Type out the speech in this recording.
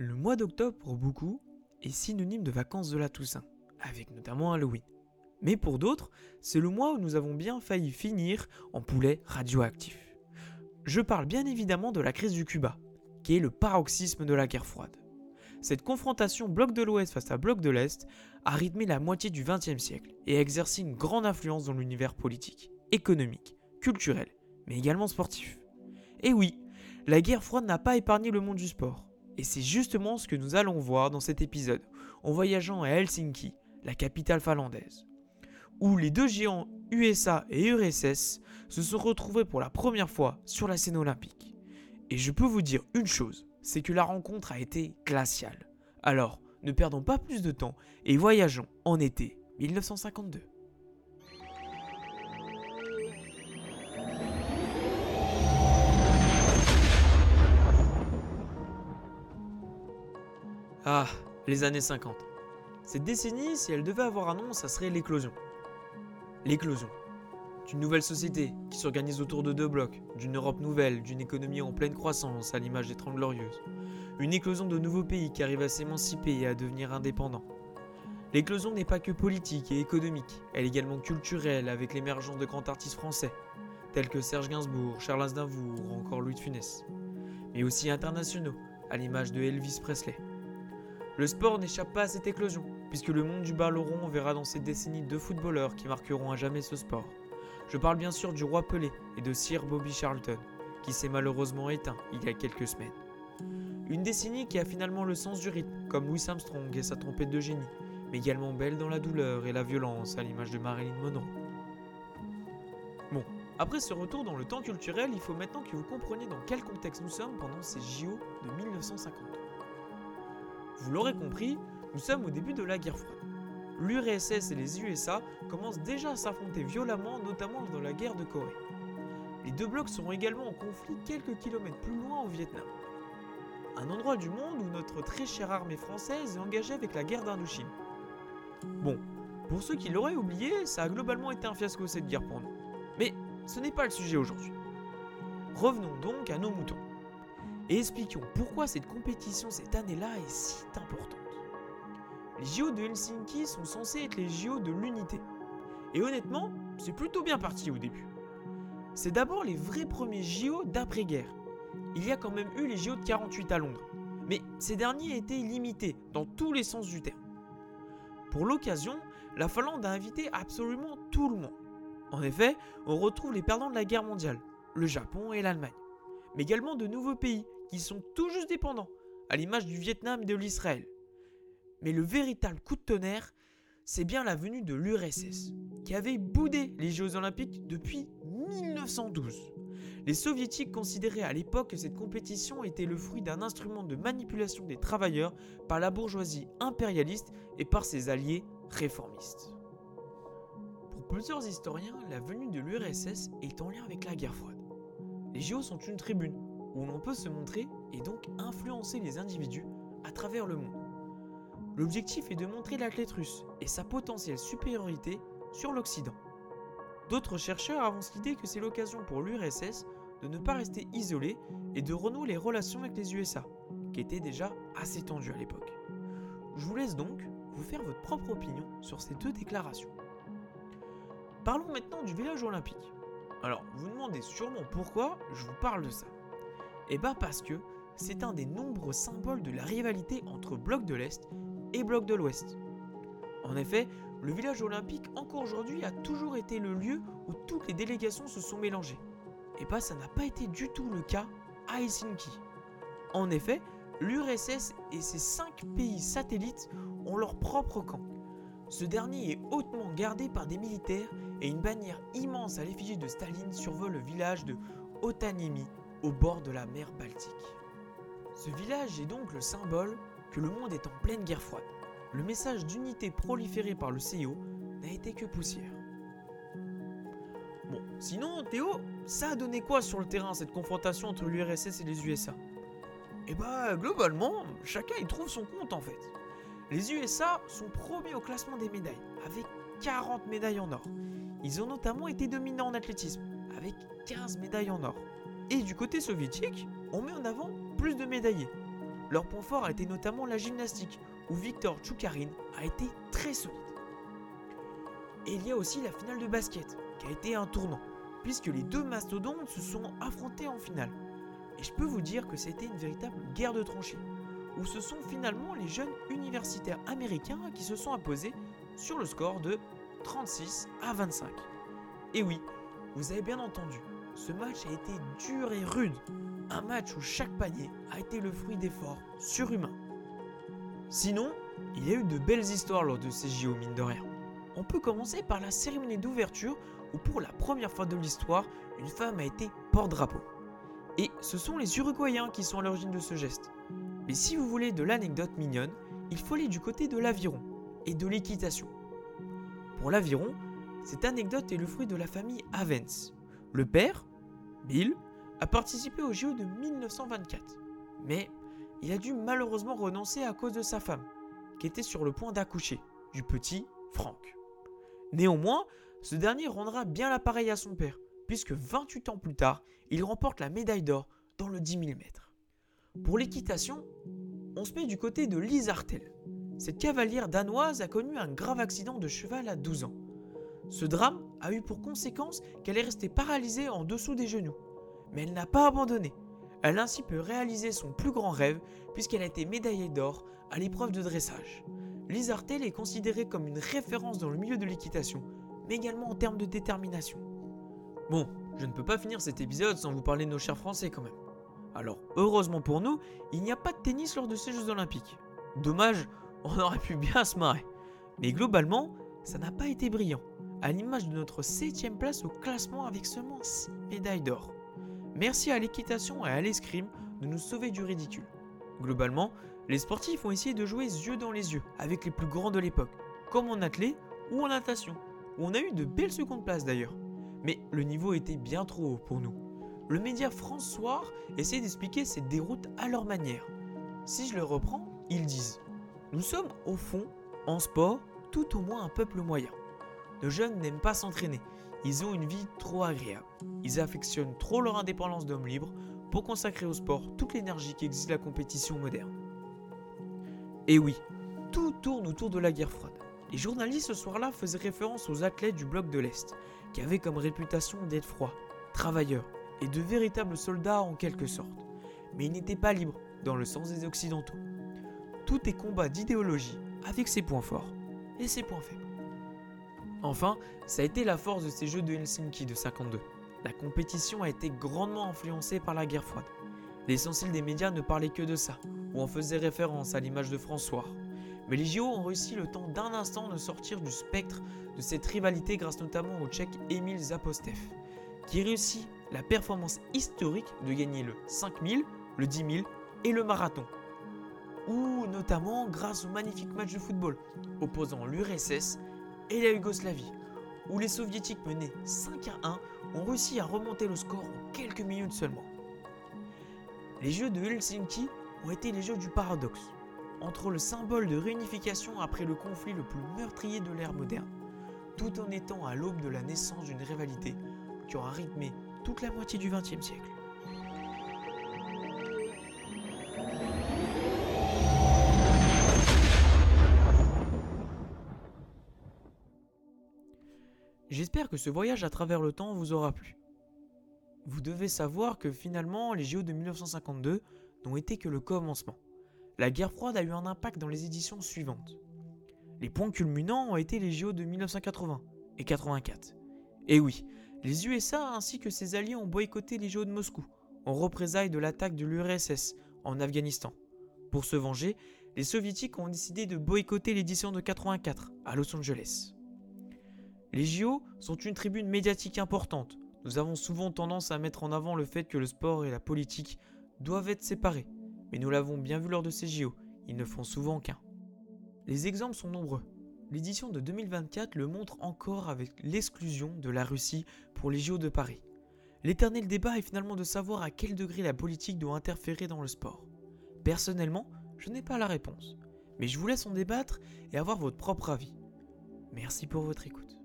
Le mois d'octobre, pour beaucoup, est synonyme de vacances de la Toussaint, avec notamment Halloween. Mais pour d'autres, c'est le mois où nous avons bien failli finir en poulet radioactif. Je parle bien évidemment de la crise du Cuba, qui est le paroxysme de la guerre froide. Cette confrontation bloc de l'Ouest face à bloc de l'Est a rythmé la moitié du XXe siècle et a exercé une grande influence dans l'univers politique, économique, culturel, mais également sportif. Et oui, la guerre froide n'a pas épargné le monde du sport. Et c'est justement ce que nous allons voir dans cet épisode, en voyageant à Helsinki, la capitale finlandaise, où les deux géants USA et URSS se sont retrouvés pour la première fois sur la scène olympique. Et je peux vous dire une chose, c'est que la rencontre a été glaciale. Alors, ne perdons pas plus de temps et voyageons en été 1952. Les années 50. Cette décennie, si elle devait avoir un nom, ça serait l'éclosion. L'éclosion. D'une nouvelle société qui s'organise autour de deux blocs, d'une Europe nouvelle, d'une économie en pleine croissance à l'image des Trente Glorieuses. Une éclosion de nouveaux pays qui arrivent à s'émanciper et à devenir indépendants. L'éclosion n'est pas que politique et économique, elle est également culturelle avec l'émergence de grands artistes français, tels que Serge Gainsbourg, Charles Aznavour ou encore Louis de Funès. Mais aussi internationaux, à l'image de Elvis Presley. Le sport n'échappe pas à cette éclosion, puisque le monde du ballon verra dans cette décennie deux footballeurs qui marqueront à jamais ce sport. Je parle bien sûr du roi Pelé et de Sir Bobby Charlton, qui s'est malheureusement éteint il y a quelques semaines. Une décennie qui a finalement le sens du rythme, comme Louis Armstrong et sa trompette de génie, mais également belle dans la douleur et la violence, à l'image de Marilyn Monroe. Bon, après ce retour dans le temps culturel, il faut maintenant que vous compreniez dans quel contexte nous sommes pendant ces JO de 1950. Vous l'aurez compris, nous sommes au début de la guerre froide. L'URSS et les USA commencent déjà à s'affronter violemment, notamment dans la guerre de Corée. Les deux blocs seront également en conflit quelques kilomètres plus loin au Vietnam. Un endroit du monde où notre très chère armée française est engagée avec la guerre d'Indochine. Bon, pour ceux qui l'auraient oublié, ça a globalement été un fiasco cette guerre pour nous. Mais ce n'est pas le sujet aujourd'hui. Revenons donc à nos moutons et expliquons pourquoi cette compétition cette année-là est si importante. Les JO de Helsinki sont censés être les JO de l'unité. Et honnêtement, c'est plutôt bien parti au début. C'est d'abord les vrais premiers JO d'après-guerre. Il y a quand même eu les JO de 48 à Londres, mais ces derniers étaient limités dans tous les sens du terme. Pour l'occasion, la Finlande a invité absolument tout le monde. En effet, on retrouve les perdants de la guerre mondiale, le Japon et l'Allemagne, mais également de nouveaux pays qui sont tout juste dépendants, à l'image du Vietnam et de l'Israël. Mais le véritable coup de tonnerre, c'est bien la venue de l'URSS, qui avait boudé les Jeux Olympiques depuis 1912. Les soviétiques considéraient à l'époque que cette compétition était le fruit d'un instrument de manipulation des travailleurs par la bourgeoisie impérialiste et par ses alliés réformistes. Pour plusieurs historiens, la venue de l'URSS est en lien avec la guerre froide. Les JO sont une tribune où l'on peut se montrer et donc influencer les individus à travers le monde. L'objectif est de montrer l'athlète russe et sa potentielle supériorité sur l'Occident. D'autres chercheurs avancent l'idée que c'est l'occasion pour l'URSS de ne pas rester isolé et de renouer les relations avec les USA, qui étaient déjà assez tendues à l'époque. Je vous laisse donc vous faire votre propre opinion sur ces deux déclarations. Parlons maintenant du village olympique. Alors, vous vous demandez sûrement pourquoi je vous parle de ça. Eh bien parce que c'est un des nombreux symboles de la rivalité entre bloc de l'Est et bloc de l'Ouest. En effet, le village olympique encore aujourd'hui a toujours été le lieu où toutes les délégations se sont mélangées. Et bien ça n'a pas été du tout le cas à Helsinki. En effet, l'URSS et ses cinq pays satellites ont leur propre camp. Ce dernier est hautement gardé par des militaires et une bannière immense à l'effigie de Staline survole le village de Otaniemi au bord de la mer Baltique. Ce village est donc le symbole que le monde est en pleine guerre froide. Le message d'unité proliféré par le CIO n'a été que poussière. Bon, sinon, Théo, ça a donné quoi sur le terrain cette confrontation entre l'URSS et les USA Eh bah, globalement, chacun y trouve son compte en fait. Les USA sont premiers au classement des médailles, avec 40 médailles en or. Ils ont notamment été dominants en athlétisme, avec 15 médailles en or. Et du côté soviétique, on met en avant plus de médaillés. Leur point fort a été notamment la gymnastique, où Victor Tchoukarine a été très solide. Et il y a aussi la finale de basket, qui a été un tournant, puisque les deux mastodontes se sont affrontés en finale. Et je peux vous dire que c'était une véritable guerre de tranchées, où ce sont finalement les jeunes universitaires américains qui se sont imposés sur le score de 36 à 25. Et oui, vous avez bien entendu, ce match a été dur et rude, un match où chaque panier a été le fruit d'efforts surhumains. Sinon, il y a eu de belles histoires lors de ces JO mine de rien. On peut commencer par la cérémonie d'ouverture où pour la première fois de l'histoire, une femme a été porte-drapeau. Et ce sont les Uruguayens qui sont à l'origine de ce geste. Mais si vous voulez de l'anecdote mignonne, il faut aller du côté de l'aviron et de l'équitation. Pour l'aviron, cette anecdote est le fruit de la famille Avens. Le père, Bill, a participé au JO de 1924. Mais il a dû malheureusement renoncer à cause de sa femme, qui était sur le point d'accoucher, du petit Frank. Néanmoins, ce dernier rendra bien l'appareil à son père, puisque 28 ans plus tard, il remporte la médaille d'or dans le 10 000 mètres. Pour l'équitation, on se met du côté de Lise Artel. Cette cavalière danoise a connu un grave accident de cheval à 12 ans. Ce drame a eu pour conséquence qu'elle est restée paralysée en dessous des genoux. Mais elle n'a pas abandonné. Elle ainsi peut réaliser son plus grand rêve puisqu'elle a été médaillée d'or à l'épreuve de dressage. Lise Artel est considérée comme une référence dans le milieu de l'équitation, mais également en termes de détermination. Bon, je ne peux pas finir cet épisode sans vous parler de nos chers Français quand même. Alors, heureusement pour nous, il n'y a pas de tennis lors de ces Jeux Olympiques. Dommage, on aurait pu bien se marrer. Mais globalement, ça n'a pas été brillant, à l'image de notre 7ème place au classement avec seulement 6 médailles d'or. Merci à l'équitation et à l'escrime de nous sauver du ridicule. Globalement, les sportifs ont essayé de jouer yeux dans les yeux avec les plus grands de l'époque, comme en athlée ou en natation, où on a eu de belles secondes places d'ailleurs. Mais le niveau était bien trop haut pour nous. Le média François essaie d'expliquer cette déroute à leur manière. Si je le reprends, ils disent Nous sommes au fond, en sport, tout au moins un peuple moyen. Nos jeunes n'aiment pas s'entraîner, ils ont une vie trop agréable. Ils affectionnent trop leur indépendance d'homme libre pour consacrer au sport toute l'énergie qui existe la compétition moderne. Et oui, tout tourne autour de la guerre froide. Les journalistes ce soir-là faisaient référence aux athlètes du bloc de l'Est, qui avaient comme réputation d'être froids, travailleurs et de véritables soldats en quelque sorte. Mais ils n'étaient pas libres, dans le sens des Occidentaux. Tout est combat d'idéologie, avec ses points forts et ses points faibles. Enfin, ça a été la force de ces Jeux de Helsinki de 52. La compétition a été grandement influencée par la guerre froide. L'essentiel des médias ne parlait que de ça, ou en faisait référence à l'image de François. Mais les JO ont réussi le temps d'un instant de sortir du spectre de cette rivalité grâce notamment au tchèque Emil Zapostev, qui réussit la performance historique de gagner le 5000, le 10 000 et le marathon. Ou notamment grâce au magnifique match de football opposant l'URSS et la Yougoslavie, où les soviétiques menés 5 à 1 ont réussi à remonter le score en quelques minutes seulement. Les Jeux de Helsinki ont été les Jeux du paradoxe, entre le symbole de réunification après le conflit le plus meurtrier de l'ère moderne, tout en étant à l'aube de la naissance d'une rivalité qui aura rythmé toute la moitié du XXe siècle. J'espère que ce voyage à travers le temps vous aura plu. Vous devez savoir que finalement, les JO de 1952 n'ont été que le commencement. La guerre froide a eu un impact dans les éditions suivantes. Les points culminants ont été les JO de 1980 et 84. Et oui, les USA ainsi que ses alliés ont boycotté les JO de Moscou en représailles de l'attaque de l'URSS en Afghanistan. Pour se venger, les soviétiques ont décidé de boycotter l'édition de 84 à Los Angeles. Les JO sont une tribune médiatique importante. Nous avons souvent tendance à mettre en avant le fait que le sport et la politique doivent être séparés. Mais nous l'avons bien vu lors de ces JO, ils ne font souvent qu'un. Les exemples sont nombreux. L'édition de 2024 le montre encore avec l'exclusion de la Russie pour les JO de Paris. L'éternel débat est finalement de savoir à quel degré la politique doit interférer dans le sport. Personnellement, je n'ai pas la réponse. Mais je vous laisse en débattre et avoir votre propre avis. Merci pour votre écoute.